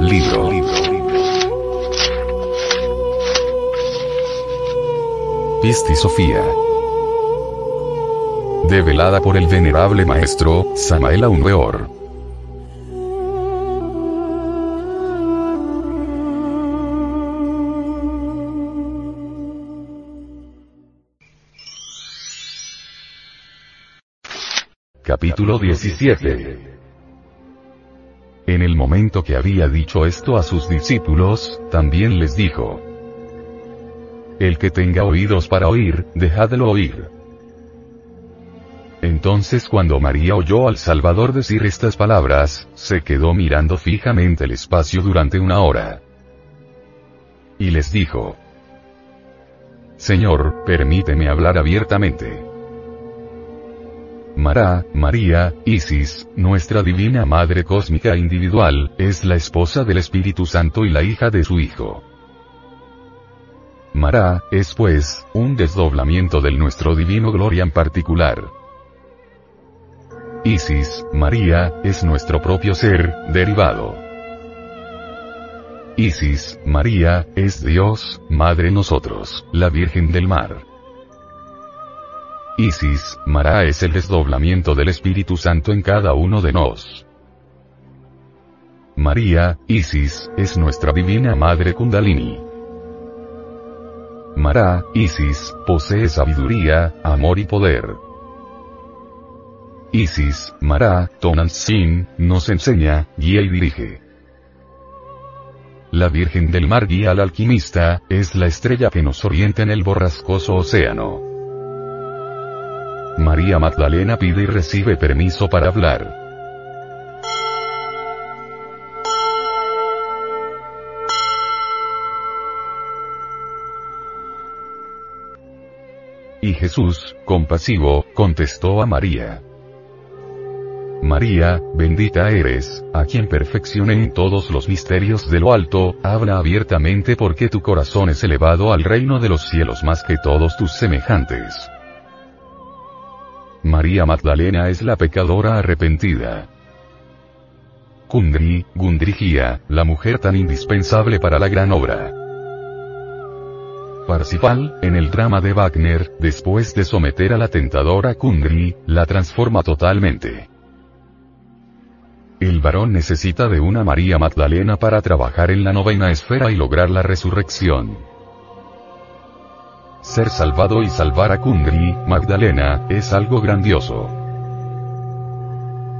Libro. Pisti Sofía. Develada por el venerable maestro, Samael Aunweor. Capítulo 17 En el momento que había dicho esto a sus discípulos, también les dijo, El que tenga oídos para oír, dejadlo oír. Entonces cuando María oyó al Salvador decir estas palabras, se quedó mirando fijamente el espacio durante una hora. Y les dijo, Señor, permíteme hablar abiertamente. Mará, María, Isis, nuestra divina Madre Cósmica Individual, es la esposa del Espíritu Santo y la hija de su Hijo. Mará, es pues, un desdoblamiento del nuestro divino gloria en particular. Isis, María, es nuestro propio ser, derivado. Isis, María, es Dios, Madre nosotros, la Virgen del Mar. Isis, Mará es el desdoblamiento del Espíritu Santo en cada uno de nos. María, Isis, es nuestra divina Madre Kundalini. Mará, Isis, posee sabiduría, amor y poder. Isis, Mará, Tonantzin, nos enseña, guía y dirige. La Virgen del Mar guía al alquimista, es la estrella que nos orienta en el borrascoso océano. María Magdalena pide y recibe permiso para hablar. Y Jesús, compasivo, contestó a María. María, bendita eres, a quien perfeccioné en todos los misterios de lo alto, habla abiertamente porque tu corazón es elevado al reino de los cielos más que todos tus semejantes. María Magdalena es la pecadora arrepentida. Kundri, Gundrigia, la mujer tan indispensable para la gran obra. Parsifal, en el drama de Wagner, después de someter a la tentadora Kundri, la transforma totalmente. El varón necesita de una María Magdalena para trabajar en la novena esfera y lograr la resurrección. Ser salvado y salvar a Kundri, Magdalena, es algo grandioso.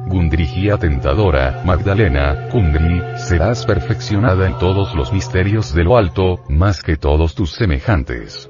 Gundrigia tentadora, Magdalena, Kundri, serás perfeccionada en todos los misterios de lo alto, más que todos tus semejantes.